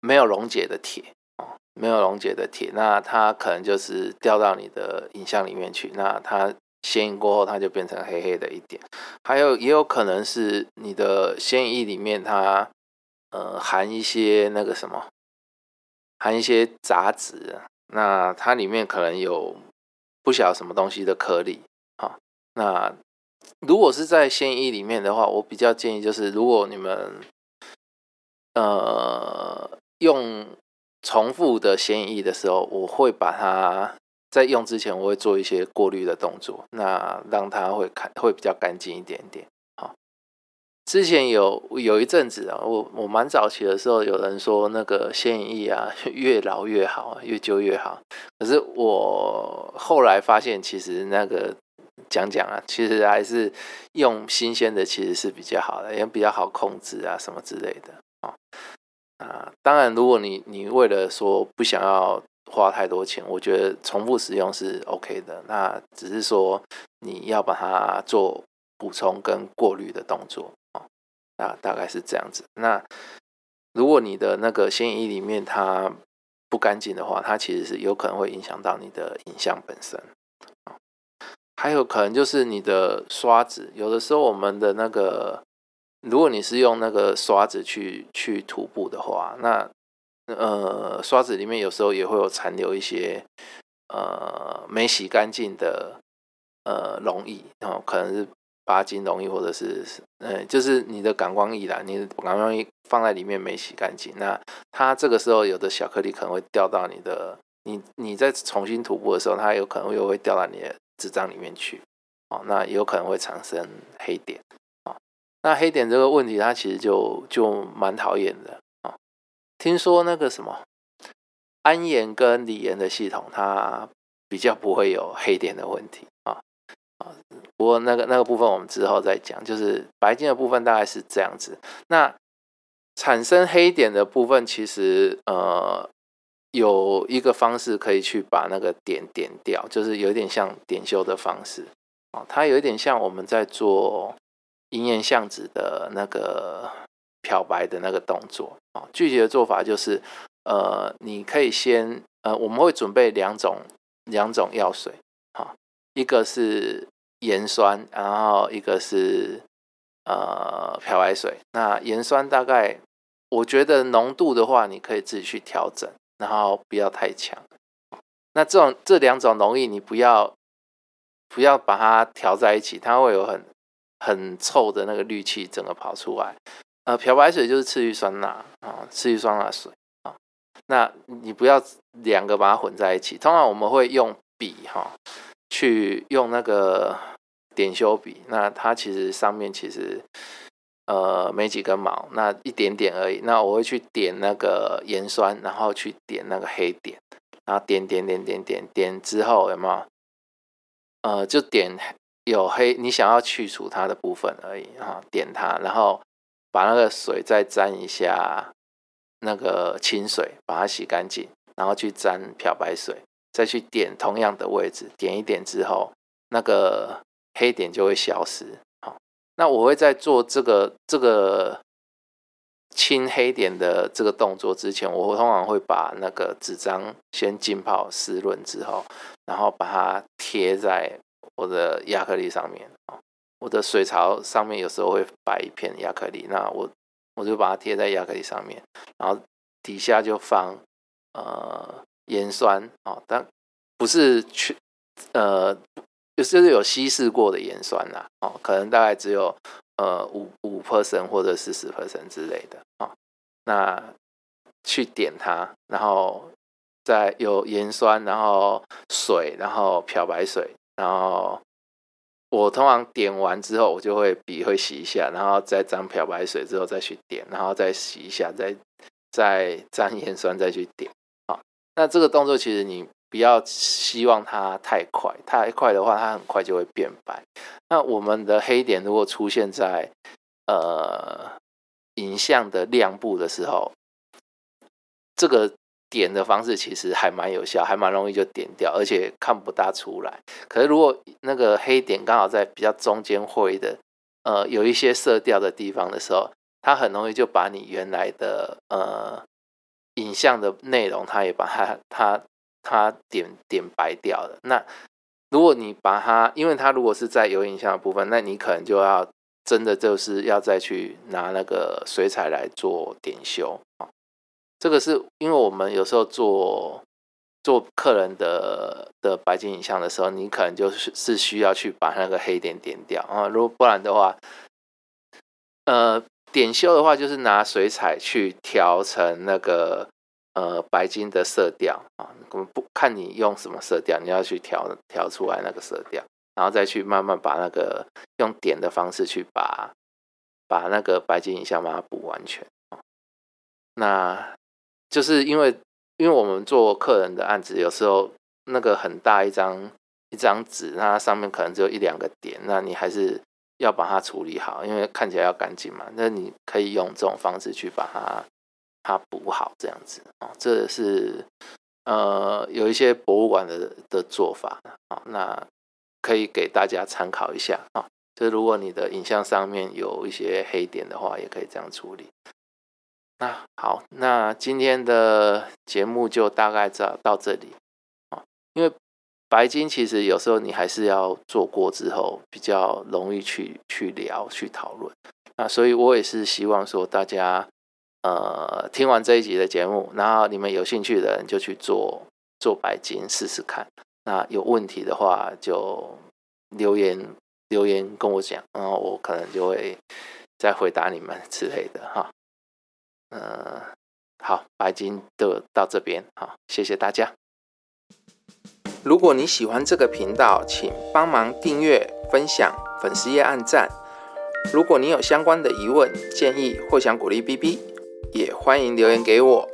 没有溶解的铁哦，没有溶解的铁，那它可能就是掉到你的影像里面去，那它显影过后它就变成黑黑的一点。还有也有可能是你的显影液里面它。呃，含一些那个什么，含一些杂质，那它里面可能有不晓什么东西的颗粒啊。那如果是在鲜衣里面的话，我比较建议就是，如果你们呃用重复的鲜衣的时候，我会把它在用之前，我会做一些过滤的动作，那让它会看会比较干净一点点。之前有有一阵子啊，我我蛮早期的时候，有人说那个显影液啊，越老越好，越旧越好。可是我后来发现，其实那个讲讲啊，其实还是用新鲜的其实是比较好的，也比较好控制啊，什么之类的啊啊。当然，如果你你为了说不想要花太多钱，我觉得重复使用是 OK 的。那只是说你要把它做补充跟过滤的动作。啊，大概是这样子。那如果你的那个显影液里面它不干净的话，它其实是有可能会影响到你的影像本身。还有可能就是你的刷子，有的时候我们的那个，如果你是用那个刷子去去涂布的话，那呃刷子里面有时候也会有残留一些呃没洗干净的呃溶液，然后可能是八金容易或者是嗯就是你的感光易啦，你的感光易放在里面没洗干净，那它这个时候有的小颗粒可能会掉到你的你你在重新涂布的时候，它有可能又会掉到你的纸张里面去，哦，那有可能会产生黑点，啊，那黑点这个问题它其实就就蛮讨厌的啊，听说那个什么。安盐跟锂盐的系统，它比较不会有黑点的问题啊啊。不过那个那个部分我们之后再讲，就是白金的部分大概是这样子。那产生黑点的部分，其实呃有一个方式可以去把那个点点掉，就是有点像点修的方式啊。它有一点像我们在做银盐相纸的那个漂白的那个动作啊。具体的做法就是。呃，你可以先呃，我们会准备两种两种药水，哈，一个是盐酸，然后一个是呃漂白水。那盐酸大概我觉得浓度的话，你可以自己去调整，然后不要太强。那这种这两种溶液，你不要不要把它调在一起，它会有很很臭的那个氯气整个跑出来。呃，漂白水就是次氯酸钠啊，次氯酸钠水啊。那你不要两个把它混在一起。通常我们会用笔哈，去用那个点修笔。那它其实上面其实呃没几根毛，那一点点而已。那我会去点那个盐酸，然后去点那个黑点，然后点点点点点点之后有没有？呃，就点有黑你想要去除它的部分而已哈，点它，然后把那个水再沾一下。那个清水把它洗干净，然后去沾漂白水，再去点同样的位置，点一点之后，那个黑点就会消失。好，那我会在做这个这个清黑点的这个动作之前，我通常会把那个纸张先浸泡湿润之后，然后把它贴在我的亚克力上面。我的水槽上面有时候会摆一片亚克力，那我。我就把它贴在亚克力上面，然后底下就放呃盐酸哦，但不是去呃就是有稀释过的盐酸啦哦，可能大概只有呃五五 percent 或者是十 percent 之类的啊，那去点它，然后再有盐酸，然后水，然后漂白水，然后。我通常点完之后，我就会笔会洗一下，然后再沾漂白水之后再去点，然后再洗一下，再再沾盐酸再去点。那这个动作其实你不要希望它太快，太快的话它很快就会变白。那我们的黑点如果出现在呃影像的亮部的时候，这个。点的方式其实还蛮有效，还蛮容易就点掉，而且看不大出来。可是如果那个黑点刚好在比较中间灰的，呃，有一些色调的地方的时候，它很容易就把你原来的呃影像的内容，它也把它它它点点白掉了。那如果你把它，因为它如果是在有影像的部分，那你可能就要真的就是要再去拿那个水彩来做点修啊。这个是因为我们有时候做做客人的的白金影像的时候，你可能就是是需要去把那个黑点点掉啊。如果不然的话，呃，点修的话就是拿水彩去调成那个呃白金的色调啊。我们不看你用什么色调，你要去调调出来那个色调，然后再去慢慢把那个用点的方式去把把那个白金影像把它补完全那。就是因为，因为我们做客人的案子，有时候那个很大一张一张纸，那上面可能只有一两个点，那你还是要把它处理好，因为看起来要干净嘛。那你可以用这种方式去把它它补好，这样子啊，这是呃有一些博物馆的的做法啊，那可以给大家参考一下啊。就如果你的影像上面有一些黑点的话，也可以这样处理。那好，那今天的节目就大概到到这里啊。因为白金其实有时候你还是要做过之后，比较容易去去聊去讨论。那所以我也是希望说大家呃听完这一集的节目，然后你们有兴趣的人就去做做白金试试看。那有问题的话就留言留言跟我讲，然后我可能就会再回答你们 之类的哈。嗯，好，白金就到这边，好，谢谢大家。如果你喜欢这个频道，请帮忙订阅、分享、粉丝页按赞。如果你有相关的疑问、建议或想鼓励 B B，也欢迎留言给我。